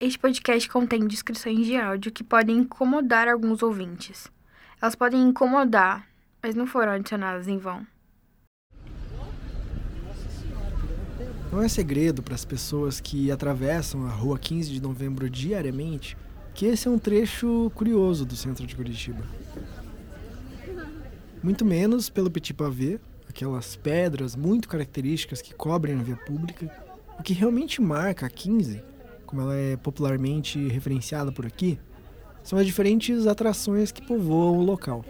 Este podcast contém descrições de áudio que podem incomodar alguns ouvintes. Elas podem incomodar, mas não foram adicionadas em vão. Não é segredo para as pessoas que atravessam a rua 15 de novembro diariamente que esse é um trecho curioso do centro de Curitiba. Muito menos pelo Petit Pavé, aquelas pedras muito características que cobrem a via pública, o que realmente marca a 15, como ela é popularmente referenciada por aqui, são as diferentes atrações que povoam o local.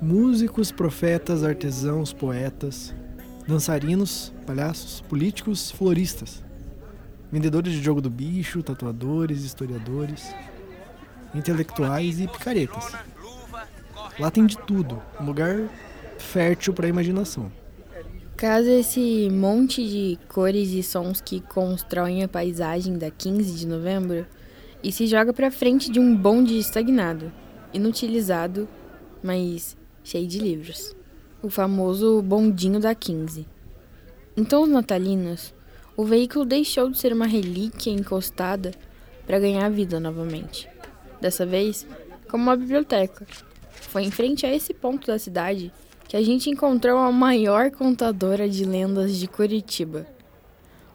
Músicos, profetas, artesãos, poetas, dançarinos, palhaços, políticos, floristas, vendedores de jogo do bicho, tatuadores, historiadores, intelectuais e picaretas. Lá tem de tudo, um lugar fértil para a imaginação. Caso esse monte de cores e sons que constroem a paisagem da 15 de novembro e se joga para frente de um bonde estagnado, inutilizado, mas cheio de livros. O famoso bondinho da 15. Então os natalinos, o veículo deixou de ser uma relíquia encostada para ganhar vida novamente. Dessa vez, como uma biblioteca. Foi em frente a esse ponto da cidade que a gente encontrou a maior contadora de lendas de Curitiba.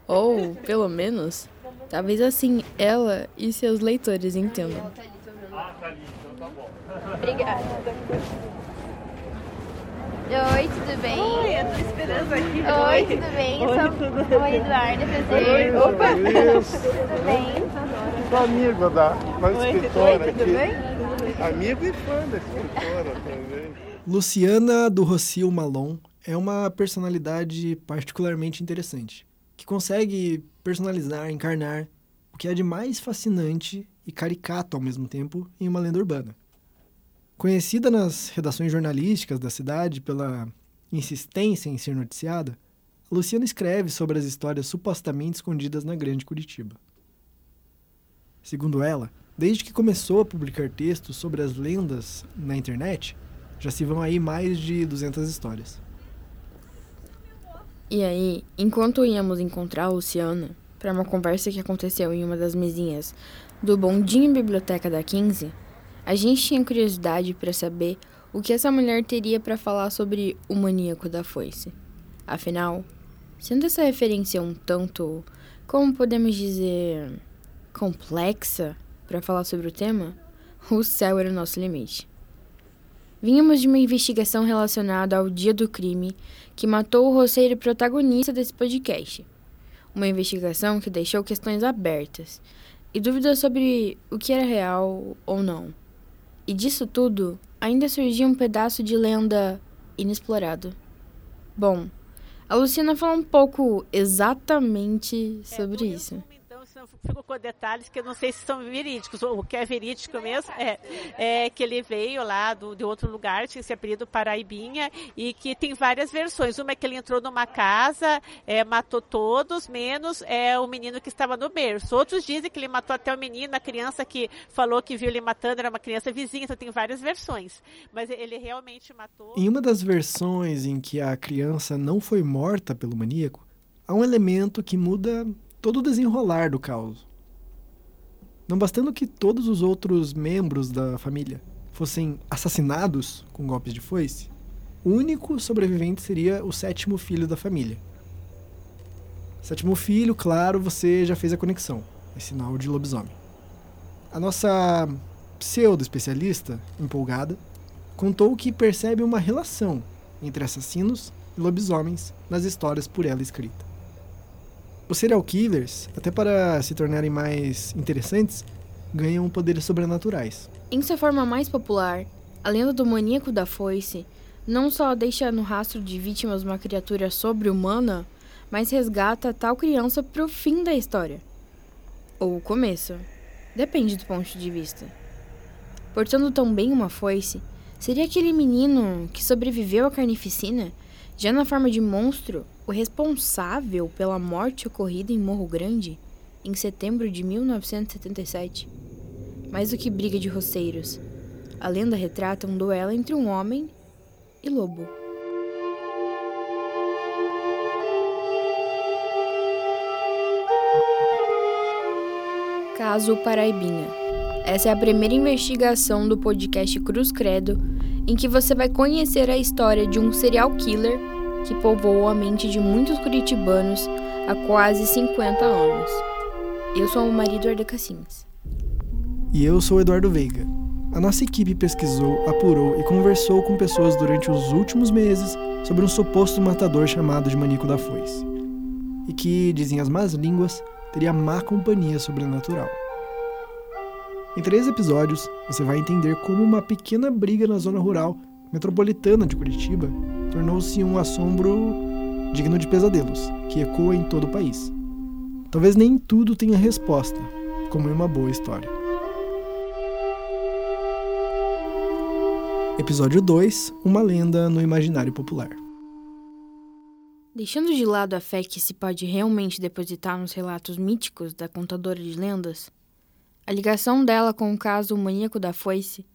Ou, pelo menos, talvez assim ela e seus leitores entendam. Ah, tá ali, então tá bom. Obrigada. Oi, tudo bem? Oi, eu tô esperando aqui. Oi, tudo bem? Oi, sou... tudo Oi Eduardo, prazer. Oi, Opa! tudo bem? Sou amigo da, da Oi, escritora Oi, tudo aqui. bem? Amigo e fã da escritora também. Luciana do Rocio Malon é uma personalidade particularmente interessante, que consegue personalizar, encarnar o que é de mais fascinante e caricato ao mesmo tempo em uma lenda urbana. Conhecida nas redações jornalísticas da cidade pela insistência em ser noticiada, Luciana escreve sobre as histórias supostamente escondidas na Grande Curitiba. Segundo ela, desde que começou a publicar textos sobre as lendas na internet, já se vão aí mais de 200 histórias. E aí, enquanto íamos encontrar a Luciana para uma conversa que aconteceu em uma das mesinhas do Bondinho Biblioteca da 15, a gente tinha curiosidade para saber o que essa mulher teria para falar sobre o maníaco da foice. Afinal, sendo essa referência um tanto, como podemos dizer, complexa para falar sobre o tema, o céu era o nosso limite. Vínhamos de uma investigação relacionada ao dia do crime que matou o roceiro protagonista desse podcast. Uma investigação que deixou questões abertas e dúvidas sobre o que era real ou não. E disso tudo, ainda surgia um pedaço de lenda inexplorado. Bom, a Luciana falou um pouco exatamente sobre é, isso fico com detalhes que eu não sei se são verídicos. O que é verídico mesmo é, é que ele veio lá do, de outro lugar, tinha esse apelido Paraibinha, e que tem várias versões. Uma é que ele entrou numa casa, é, matou todos, menos é, o menino que estava no berço. Outros dizem que ele matou até o menino, a criança que falou que viu ele matando era uma criança vizinha, então tem várias versões. Mas ele realmente matou. Em uma das versões em que a criança não foi morta pelo maníaco, há um elemento que muda todo o desenrolar do caos. Não bastando que todos os outros membros da família fossem assassinados com golpes de foice, o único sobrevivente seria o sétimo filho da família. Sétimo filho, claro, você já fez a conexão. É sinal de lobisomem. A nossa pseudo-especialista, empolgada, contou que percebe uma relação entre assassinos e lobisomens nas histórias por ela escrita. Os serial killers, até para se tornarem mais interessantes, ganham poderes sobrenaturais. Em sua forma mais popular, a lenda do maníaco da foice não só deixa no rastro de vítimas uma criatura sobre-humana, mas resgata tal criança para o fim da história. Ou o começo. Depende do ponto de vista. Portando tão bem uma foice, seria aquele menino que sobreviveu à carnificina, já na forma de monstro, o responsável pela morte ocorrida em Morro Grande em setembro de 1977. Mais do que briga de roceiros, a lenda retrata um duelo entre um homem e lobo. Caso Paraibinha. Essa é a primeira investigação do podcast Cruz Credo, em que você vai conhecer a história de um serial killer que povoou a mente de muitos curitibanos há quase 50 anos. Eu sou o marido Arda Cassins. E eu sou Eduardo Veiga. A nossa equipe pesquisou, apurou e conversou com pessoas durante os últimos meses sobre um suposto matador chamado de Manico da Foice. E que, dizem as más línguas, teria má companhia sobrenatural. Em três episódios, você vai entender como uma pequena briga na zona rural metropolitana de Curitiba tornou-se um assombro digno de pesadelos, que ecoa em todo o país. Talvez nem tudo tenha resposta, como em uma boa história. Episódio 2 Uma lenda no imaginário popular. Deixando de lado a fé que se pode realmente depositar nos relatos míticos da contadora de lendas, a ligação dela com o caso maníaco da foice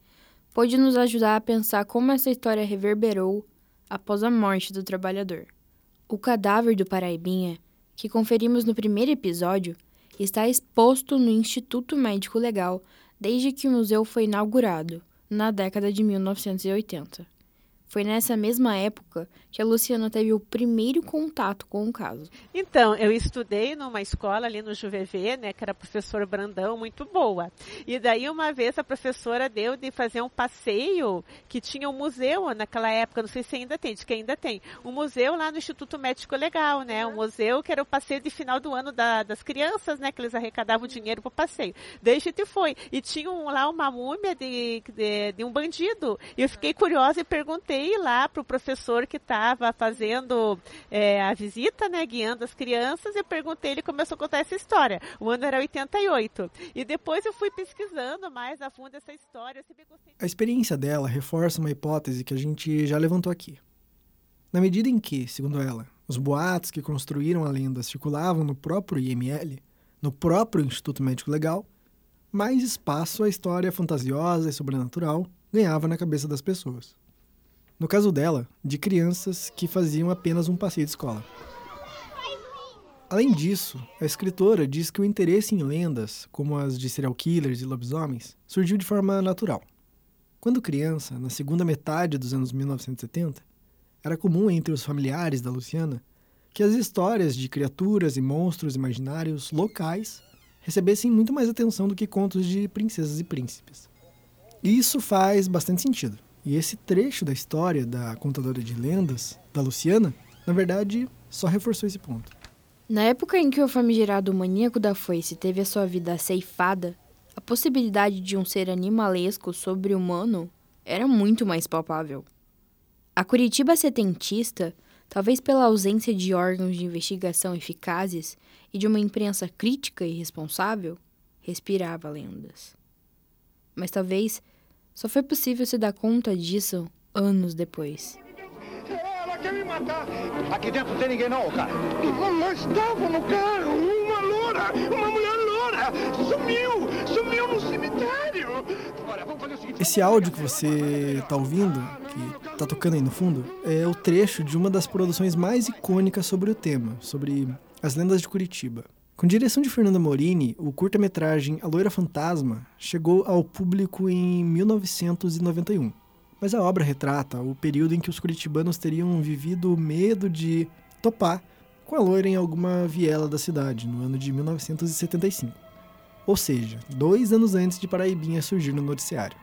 pode nos ajudar a pensar como essa história reverberou após a morte do trabalhador. O cadáver do Paraibinha, que conferimos no primeiro episódio, está exposto no Instituto Médico Legal desde que o museu foi inaugurado, na década de 1980. Foi nessa mesma época que a Luciana teve o primeiro contato com o caso. Então, eu estudei numa escola ali no Juvevê, né, que era professor Brandão, muito boa. E daí uma vez a professora deu de fazer um passeio que tinha um museu naquela época, não sei se ainda tem, diz que ainda tem, um museu lá no Instituto Médico Legal, né, um museu que era o passeio de final do ano da, das crianças, né, que eles arrecadavam dinheiro para o passeio. Daí a gente foi e tinha um, lá uma múmia de, de, de um bandido. E eu fiquei curiosa e perguntei perguntei lá para o professor que estava fazendo é, a visita, né, guiando as crianças, e perguntei, ele começou a contar essa história. O ano era 88. E depois eu fui pesquisando mais a fundo essa história. A experiência dela reforça uma hipótese que a gente já levantou aqui. Na medida em que, segundo ela, os boatos que construíram a lenda circulavam no próprio IML, no próprio Instituto Médico Legal, mais espaço a história fantasiosa e sobrenatural ganhava na cabeça das pessoas. No caso dela, de crianças que faziam apenas um passeio de escola. Além disso, a escritora diz que o interesse em lendas, como as de serial killers e lobisomens, surgiu de forma natural. Quando criança, na segunda metade dos anos 1970, era comum entre os familiares da Luciana que as histórias de criaturas e monstros imaginários locais recebessem muito mais atenção do que contos de princesas e príncipes. E isso faz bastante sentido. E esse trecho da história da contadora de lendas, da Luciana, na verdade, só reforçou esse ponto. Na época em que o famigerado maníaco da foice teve a sua vida ceifada, a possibilidade de um ser animalesco sobre-humano era muito mais palpável. A Curitiba setentista, talvez pela ausência de órgãos de investigação eficazes e de uma imprensa crítica e responsável, respirava lendas. Mas talvez só foi possível se dar conta disso anos depois. Ela quer me matar! Aqui dentro não tem ninguém não, cara. No carro uma loura, uma mulher loura! Sumiu! Sumiu no cemitério! Olha, vamos fazer o seguinte... Esse áudio que você está ouvindo, que está tocando aí no fundo, é o trecho de uma das produções mais icônicas sobre o tema, sobre as lendas de Curitiba. Com direção de Fernanda Morini, o curta-metragem A Loira Fantasma chegou ao público em 1991. Mas a obra retrata o período em que os curitibanos teriam vivido o medo de topar com a loira em alguma viela da cidade, no ano de 1975. Ou seja, dois anos antes de Paraibinha surgir no noticiário.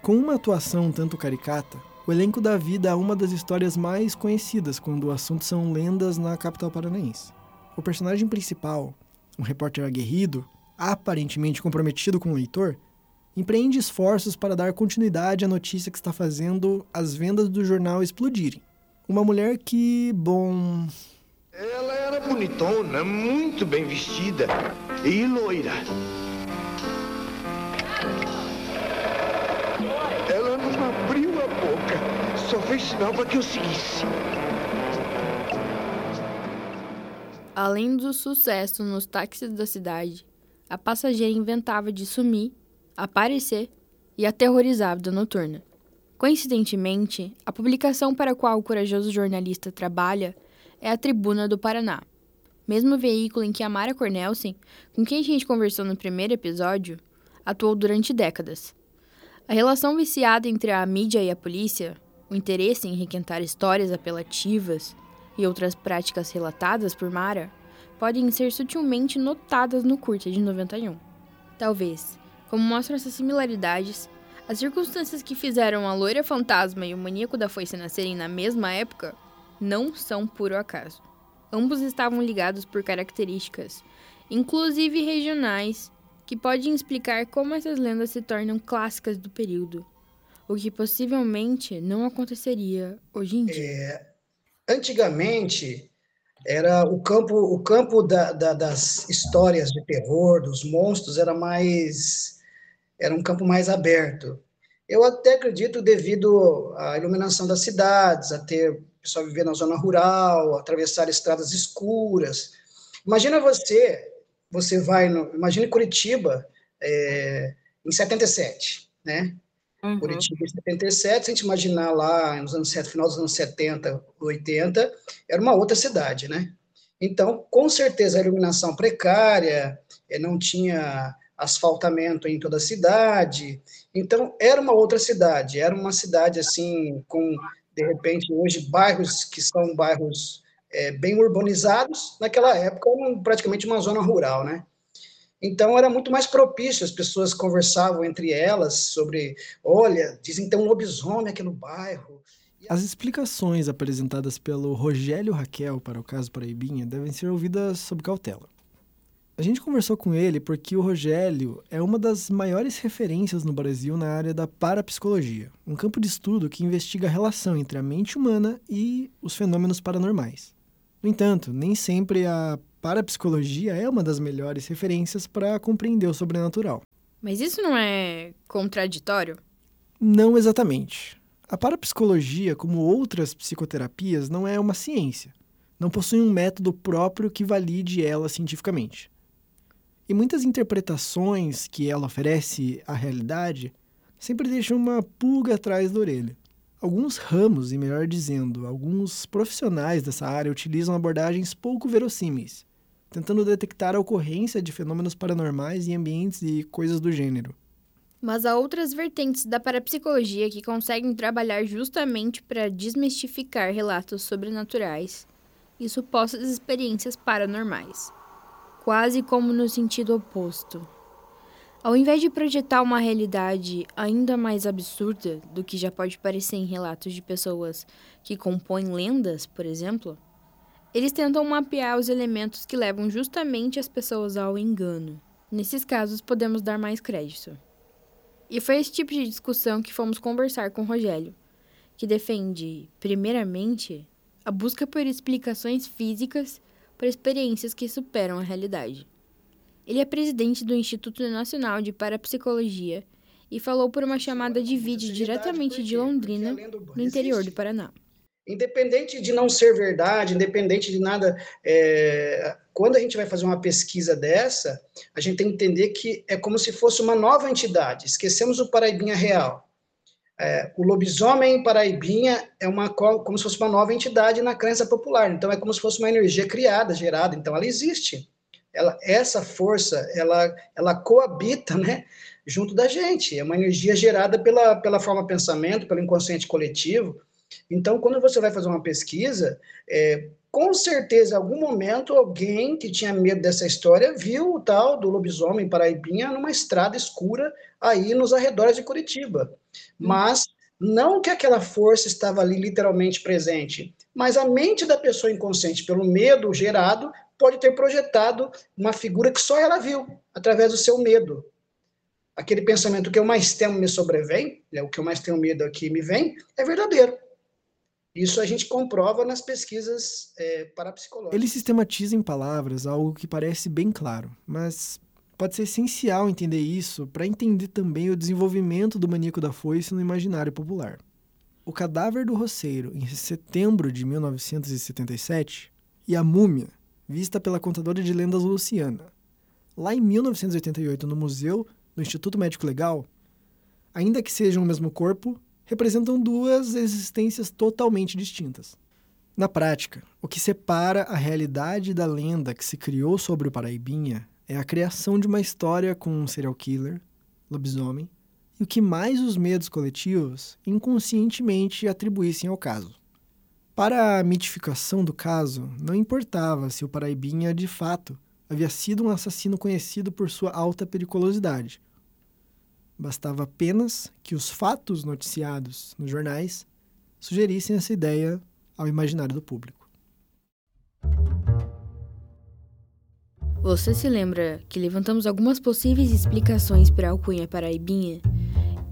Com uma atuação tanto caricata, o elenco dá vida a uma das histórias mais conhecidas quando o assunto são lendas na capital paranaense. O personagem principal, um repórter aguerrido, aparentemente comprometido com o leitor, empreende esforços para dar continuidade à notícia que está fazendo as vendas do jornal explodirem. Uma mulher que, bom. Ela era bonitona, muito bem vestida e loira. Ela não abriu a boca, só fez sinal para que eu seguisse. Além do sucesso nos táxis da cidade, a passageira inventava de sumir, aparecer e aterrorizar a vida noturna. Coincidentemente, a publicação para a qual o corajoso jornalista trabalha é a Tribuna do Paraná, mesmo veículo em que a Mara Cornelsen, com quem a gente conversou no primeiro episódio, atuou durante décadas. A relação viciada entre a mídia e a polícia, o interesse em requentar histórias apelativas e outras práticas relatadas por Mara podem ser sutilmente notadas no curta de 91. Talvez, como mostram essas similaridades, as circunstâncias que fizeram a loira fantasma e o maníaco da foice nascerem na mesma época não são puro acaso. Ambos estavam ligados por características, inclusive regionais, que podem explicar como essas lendas se tornam clássicas do período, o que possivelmente não aconteceria hoje em dia. É, antigamente era o campo, o campo da, da, das histórias de terror, dos monstros, era mais era um campo mais aberto. Eu até acredito devido à iluminação das cidades, a ter pessoal viver na zona rural, atravessar estradas escuras. Imagina você, você vai, no, imagine Curitiba é, em 77, né? Uhum. Curitiba em 77, se a gente imaginar lá nos anos final dos anos 70, 80, era uma outra cidade, né? Então, com certeza, a iluminação precária, é, não tinha asfaltamento em toda a cidade. Então, era uma outra cidade, era uma cidade, assim, com de repente, hoje, bairros que são bairros é, bem urbanizados, naquela época, praticamente uma zona rural, né? Então, era muito mais propício, as pessoas conversavam entre elas sobre, olha, dizem que tem um lobisomem aqui no bairro. As explicações apresentadas pelo Rogério Raquel para o caso Paraibinha devem ser ouvidas sob cautela. A gente conversou com ele porque o Rogério é uma das maiores referências no Brasil na área da parapsicologia, um campo de estudo que investiga a relação entre a mente humana e os fenômenos paranormais. No entanto, nem sempre a parapsicologia é uma das melhores referências para compreender o sobrenatural. Mas isso não é contraditório? Não exatamente. A parapsicologia, como outras psicoterapias, não é uma ciência. Não possui um método próprio que valide ela cientificamente. E muitas interpretações que ela oferece à realidade sempre deixam uma pulga atrás da orelha. Alguns ramos, e melhor dizendo, alguns profissionais dessa área utilizam abordagens pouco verossímeis, tentando detectar a ocorrência de fenômenos paranormais em ambientes e coisas do gênero. Mas há outras vertentes da parapsicologia que conseguem trabalhar justamente para desmistificar relatos sobrenaturais e supostas experiências paranormais quase como no sentido oposto. Ao invés de projetar uma realidade ainda mais absurda do que já pode parecer em relatos de pessoas que compõem lendas, por exemplo, eles tentam mapear os elementos que levam justamente as pessoas ao engano. Nesses casos, podemos dar mais crédito. E foi esse tipo de discussão que fomos conversar com Rogério, que defende, primeiramente, a busca por explicações físicas para experiências que superam a realidade. Ele é presidente do Instituto Nacional de Parapsicologia e falou por uma chamada de vídeo diretamente de Londrina, no interior do Paraná. Independente de não ser verdade, independente de nada, é, quando a gente vai fazer uma pesquisa dessa, a gente tem que entender que é como se fosse uma nova entidade. Esquecemos o Paraibinha real. É, o lobisomem paraibinha é uma como se fosse uma nova entidade na crença popular. Então é como se fosse uma energia criada, gerada. Então ela existe. Ela, essa força, ela, ela coabita, né, junto da gente. É uma energia gerada pela, pela forma pensamento, pelo inconsciente coletivo. Então, quando você vai fazer uma pesquisa, é, com certeza, em algum momento, alguém que tinha medo dessa história viu o tal do lobisomem paraibinha numa estrada escura aí nos arredores de Curitiba. Hum. Mas não que aquela força estava ali literalmente presente, mas a mente da pessoa inconsciente, pelo medo gerado, pode ter projetado uma figura que só ela viu, através do seu medo. Aquele pensamento que eu mais temo me sobrevém, né, o que eu mais tenho medo aqui me vem, é verdadeiro. Isso a gente comprova nas pesquisas é, parapsicológicas. Ele sistematiza em palavras algo que parece bem claro, mas pode ser essencial entender isso para entender também o desenvolvimento do maníaco da foice no imaginário popular. O cadáver do roceiro, em setembro de 1977, e a múmia, vista pela contadora de lendas Luciana, lá em 1988 no museu do Instituto Médico Legal, ainda que sejam o mesmo corpo, representam duas existências totalmente distintas. Na prática, o que separa a realidade da lenda que se criou sobre o Paraibinha é a criação de uma história com um serial killer, lobisomem, e o que mais os medos coletivos inconscientemente atribuíssem ao caso. Para a mitificação do caso, não importava se o Paraibinha de fato havia sido um assassino conhecido por sua alta periculosidade. Bastava apenas que os fatos noticiados nos jornais sugerissem essa ideia ao imaginário do público. Você se lembra que levantamos algumas possíveis explicações para a alcunha paraibinha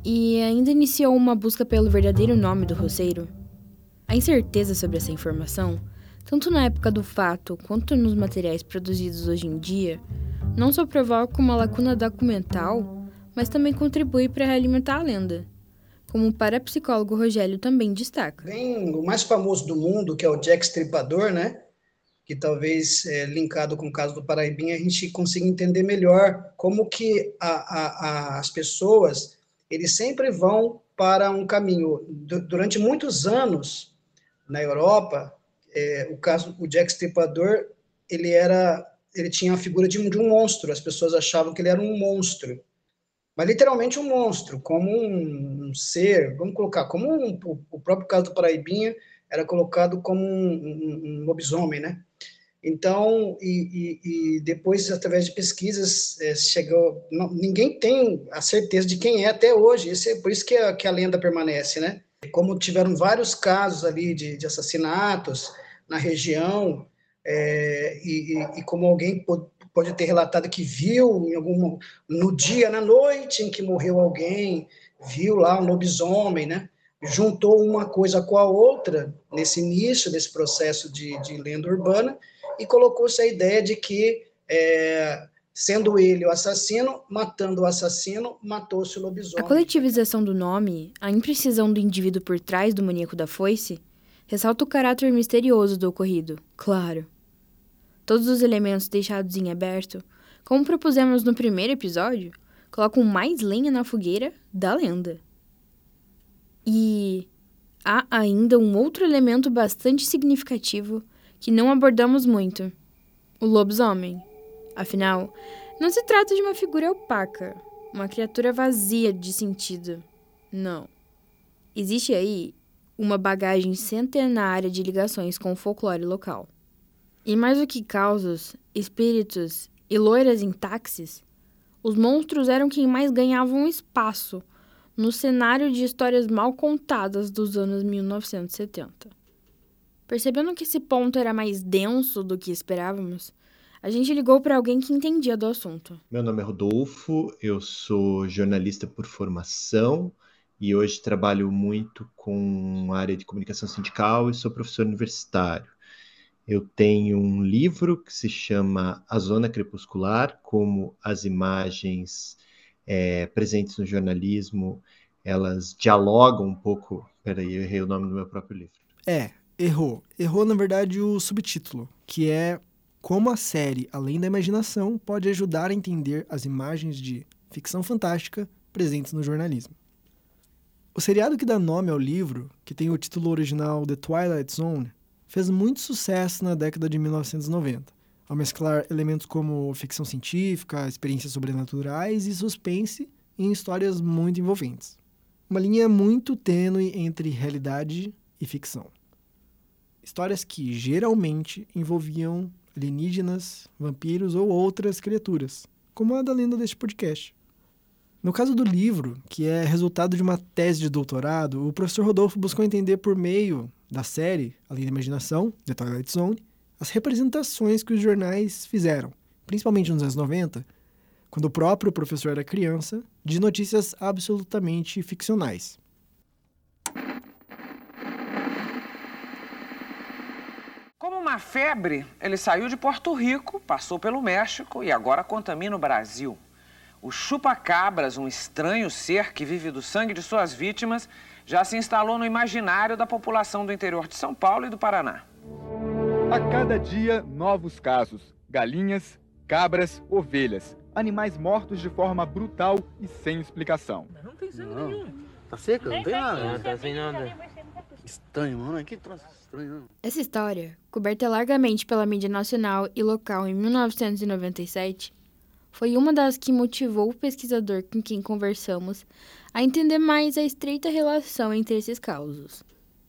e ainda iniciou uma busca pelo verdadeiro nome do roceiro? A incerteza sobre essa informação, tanto na época do fato quanto nos materiais produzidos hoje em dia, não só provoca uma lacuna documental, mas também contribui para realimentar a lenda como o parapsicólogo Rogério também destaca. Bem, o mais famoso do mundo, que é o Jack Stripador, né? Que talvez é, linkado com o caso do Paraibinha a gente consiga entender melhor como que a, a, a, as pessoas eles sempre vão para um caminho. durante muitos anos na Europa, é, o caso o Jack Stripador ele era ele tinha a figura de de um monstro. As pessoas achavam que ele era um monstro mas literalmente um monstro, como um, ser, vamos colocar, como um, o próprio caso do Paraibinha era colocado como um, um, um lobisomem, né? Então, e, e, e, depois, através de pesquisas, é, chegou. Não, ninguém tem a certeza de quem é até hoje. Esse é por isso que a, que a lenda permanece, né? Como tiveram vários casos ali de, de assassinatos na região, é, e, e, como alguém pode ter relatado que viu em algum no dia, na noite em que morreu alguém, viu lá um lobisomem, né? Juntou uma coisa com a outra nesse início desse processo de, de lenda urbana e colocou-se a ideia de que, é, sendo ele o assassino, matando o assassino, matou-se o lobisomem. A coletivização do nome, a imprecisão do indivíduo por trás do maníaco da foice, ressalta o caráter misterioso do ocorrido, claro Todos os elementos deixados em aberto, como propusemos no primeiro episódio, colocam mais lenha na fogueira da lenda. E há ainda um outro elemento bastante significativo que não abordamos muito: o lobisomem. Afinal, não se trata de uma figura opaca, uma criatura vazia de sentido. Não. Existe aí uma bagagem centenária de ligações com o folclore local. E mais do que causos, espíritos e loiras em táxis, os monstros eram quem mais ganhavam espaço no cenário de histórias mal contadas dos anos 1970. Percebendo que esse ponto era mais denso do que esperávamos, a gente ligou para alguém que entendia do assunto. Meu nome é Rodolfo, eu sou jornalista por formação e hoje trabalho muito com a área de comunicação sindical e sou professor universitário. Eu tenho um livro que se chama A Zona Crepuscular, como as imagens é, presentes no jornalismo, elas dialogam um pouco. Peraí, eu errei o nome do meu próprio livro. É, errou. Errou, na verdade, o subtítulo, que é Como a série Além da Imaginação pode ajudar a entender as imagens de ficção fantástica presentes no jornalismo. O seriado que dá nome ao livro, que tem o título original The Twilight Zone, fez muito sucesso na década de 1990, ao mesclar elementos como ficção científica, experiências sobrenaturais e suspense em histórias muito envolventes. Uma linha muito tênue entre realidade e ficção. Histórias que geralmente envolviam alienígenas, vampiros ou outras criaturas, como a da lenda deste podcast. No caso do livro, que é resultado de uma tese de doutorado, o professor Rodolfo buscou entender por meio da série, além da imaginação, The Twilight Zone, as representações que os jornais fizeram, principalmente nos anos 90, quando o próprio professor era criança, de notícias absolutamente ficcionais. Como uma febre, ele saiu de Porto Rico, passou pelo México e agora contamina o Brasil. O chupa-cabras, um estranho ser que vive do sangue de suas vítimas, já se instalou no imaginário da população do interior de São Paulo e do Paraná. A cada dia, novos casos. Galinhas, cabras, ovelhas. Animais mortos de forma brutal e sem explicação. Não tem sangue não. nenhum. Tá seco? Não tem nada. Não tá sem nada. Estranho, mano. Que troço estranho, não? Essa história, coberta largamente pela mídia nacional e local em 1997, foi uma das que motivou o pesquisador com quem conversamos a entender mais a estreita relação entre esses causos,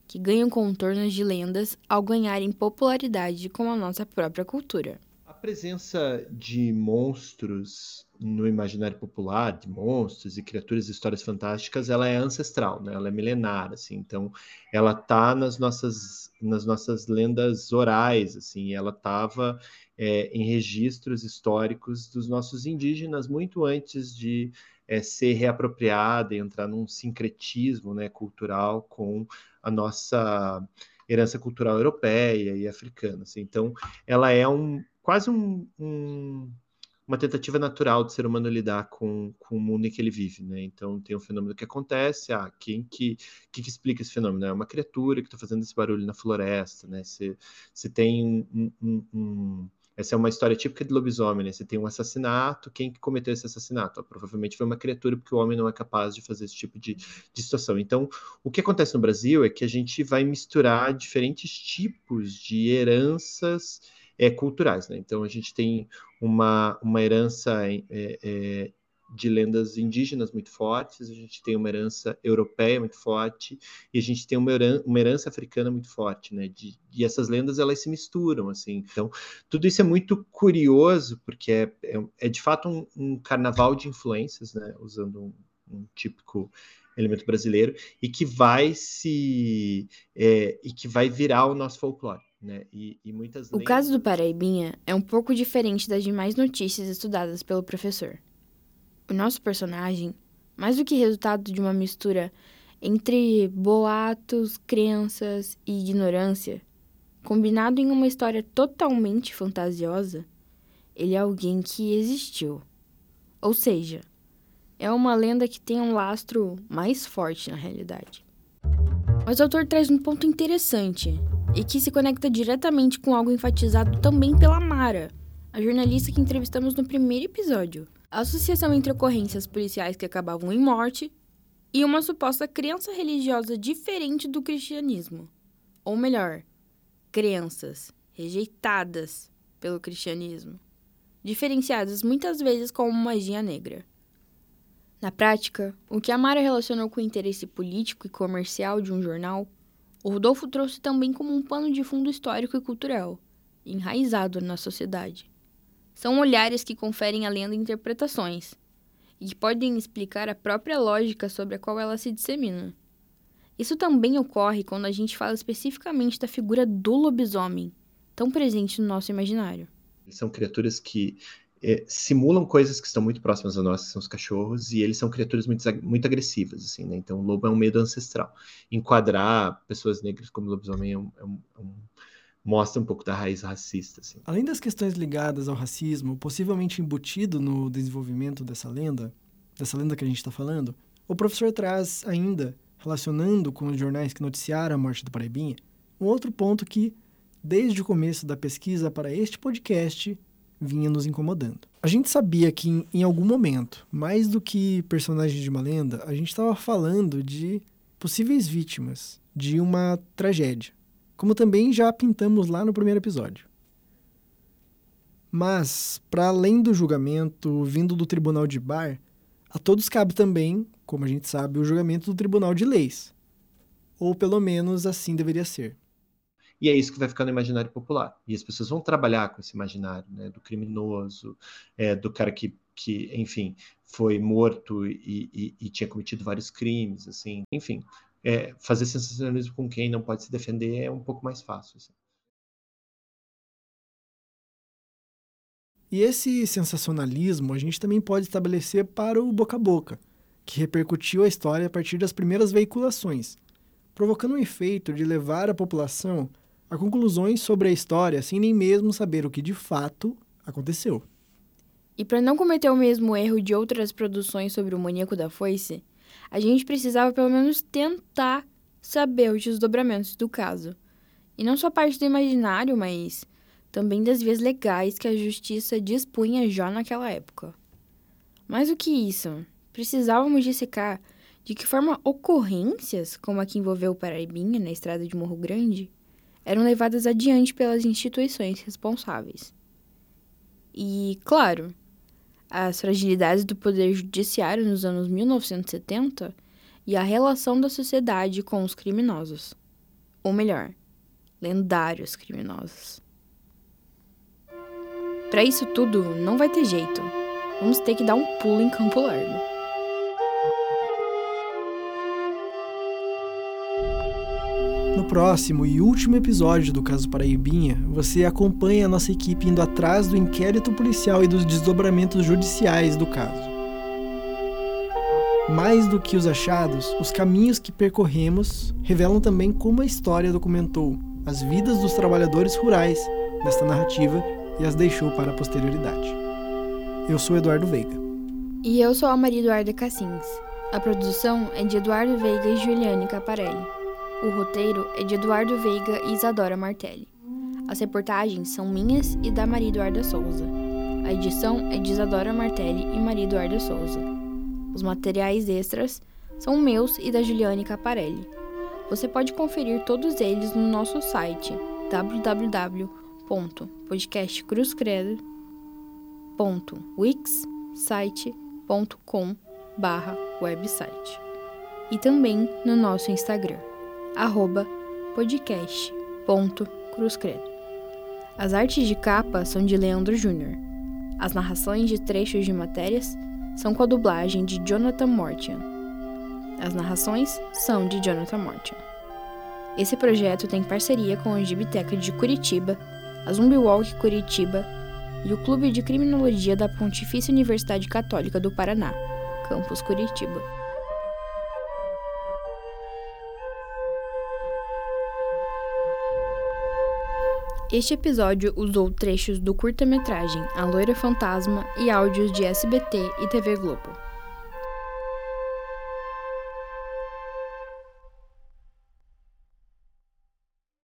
que ganham contornos de lendas ao ganharem popularidade com a nossa própria cultura. A presença de monstros no imaginário popular, de monstros e criaturas e histórias fantásticas, ela é ancestral, né? ela é milenar, assim, então ela tá nas nossas, nas nossas lendas orais, assim, ela estava é, em registros históricos dos nossos indígenas muito antes de é, ser reapropriada e entrar num sincretismo né, cultural com a nossa herança cultural europeia e africana. Assim. Então, ela é um quase um, um, uma tentativa natural do ser humano lidar com, com o mundo em que ele vive, né? Então tem um fenômeno que acontece, ah, quem que, que, que explica esse fenômeno? É uma criatura que está fazendo esse barulho na floresta, né? Você tem um, um, um, essa é uma história típica de lobisomem, né? Você tem um assassinato, quem que cometeu esse assassinato? Ah, provavelmente foi uma criatura, porque o homem não é capaz de fazer esse tipo de, de situação. Então, o que acontece no Brasil é que a gente vai misturar diferentes tipos de heranças é, culturais. Né? Então, a gente tem uma, uma herança é, é, de lendas indígenas muito fortes, a gente tem uma herança europeia muito forte, e a gente tem uma herança, uma herança africana muito forte, né? De, e essas lendas, elas se misturam, assim. Então, tudo isso é muito curioso, porque é, é, é de fato um, um, carnaval de influências, né? Usando um, um típico elemento brasileiro, e que vai se... É, e que vai virar o nosso folclore. Né? E, e muitas o caso do Paraibinha é um pouco diferente das demais notícias estudadas pelo professor. O nosso personagem, mais do que resultado de uma mistura entre boatos, crenças e ignorância, combinado em uma história totalmente fantasiosa, ele é alguém que existiu. Ou seja, é uma lenda que tem um lastro mais forte na realidade. Mas o autor traz um ponto interessante e que se conecta diretamente com algo enfatizado também pela Mara, a jornalista que entrevistamos no primeiro episódio. A associação entre ocorrências policiais que acabavam em morte e uma suposta crença religiosa diferente do cristianismo. Ou melhor, crenças rejeitadas pelo cristianismo, diferenciadas muitas vezes como magia negra. Na prática, o que a Mara relacionou com o interesse político e comercial de um jornal o Rodolfo trouxe também como um pano de fundo histórico e cultural, enraizado na sociedade. São olhares que conferem à lenda interpretações, e que podem explicar a própria lógica sobre a qual ela se dissemina. Isso também ocorre quando a gente fala especificamente da figura do lobisomem, tão presente no nosso imaginário. São criaturas que é, simulam coisas que estão muito próximas a nós, que são os cachorros, e eles são criaturas muito, muito agressivas, assim, né? Então, o lobo é um medo ancestral. Enquadrar pessoas negras como lobisomem é um, é um, é um mostra um pouco da raiz racista. Assim. Além das questões ligadas ao racismo, possivelmente embutido no desenvolvimento dessa lenda, dessa lenda que a gente está falando, o professor traz ainda, relacionando com os jornais que noticiaram a morte do Paraibinha, um outro ponto que, desde o começo da pesquisa para este podcast, vinha nos incomodando. A gente sabia que em, em algum momento, mais do que personagens de uma lenda, a gente estava falando de possíveis vítimas de uma tragédia, como também já pintamos lá no primeiro episódio. Mas, para além do julgamento vindo do tribunal de Bar, a todos cabe também, como a gente sabe, o julgamento do tribunal de leis. Ou pelo menos assim deveria ser. E é isso que vai ficar no imaginário popular. E as pessoas vão trabalhar com esse imaginário, né? Do criminoso, é, do cara que, que, enfim, foi morto e, e, e tinha cometido vários crimes, assim. Enfim, é, fazer sensacionalismo com quem não pode se defender é um pouco mais fácil. Assim. E esse sensacionalismo a gente também pode estabelecer para o boca a boca, que repercutiu a história a partir das primeiras veiculações, provocando um efeito de levar a população a conclusões sobre a história sem nem mesmo saber o que de fato aconteceu. E para não cometer o mesmo erro de outras produções sobre o maníaco da foice, a gente precisava pelo menos tentar saber os desdobramentos do caso. E não só parte do imaginário, mas também das vias legais que a justiça dispunha já naquela época. Mais do que isso, precisávamos dissecar De que forma ocorrências, como a que envolveu o Paraibinha na estrada de Morro Grande, eram levadas adiante pelas instituições responsáveis. E, claro, as fragilidades do poder judiciário nos anos 1970 e a relação da sociedade com os criminosos. Ou melhor, lendários criminosos. Para isso tudo, não vai ter jeito. Vamos ter que dar um pulo em Campo Largo. No próximo e último episódio do caso Paraibinha, você acompanha a nossa equipe indo atrás do inquérito policial e dos desdobramentos judiciais do caso. Mais do que os achados, os caminhos que percorremos revelam também como a história documentou as vidas dos trabalhadores rurais nesta narrativa e as deixou para a posterioridade. Eu sou Eduardo Veiga. E eu sou a Maria Eduarda Cassins. A produção é de Eduardo Veiga e Juliane Caparelli. O roteiro é de Eduardo Veiga e Isadora Martelli. As reportagens são minhas e da Maria Eduarda Souza. A edição é de Isadora Martelli e Maria Eduarda Souza. Os materiais extras são meus e da Juliane Caparelli. Você pode conferir todos eles no nosso site www.podcastcruzcredo.wixsite.com/website e também no nosso Instagram arroba podcast.cruzcredo. As artes de capa são de Leandro Júnior. As narrações de trechos de matérias são com a dublagem de Jonathan Mortian. As narrações são de Jonathan Mortian. Esse projeto tem parceria com a Gibiteca de Curitiba, a Zumbi Walk Curitiba e o Clube de Criminologia da Pontifícia Universidade Católica do Paraná, Campus Curitiba. Este episódio usou trechos do curta-metragem A Loira Fantasma e áudios de SBT e TV Globo.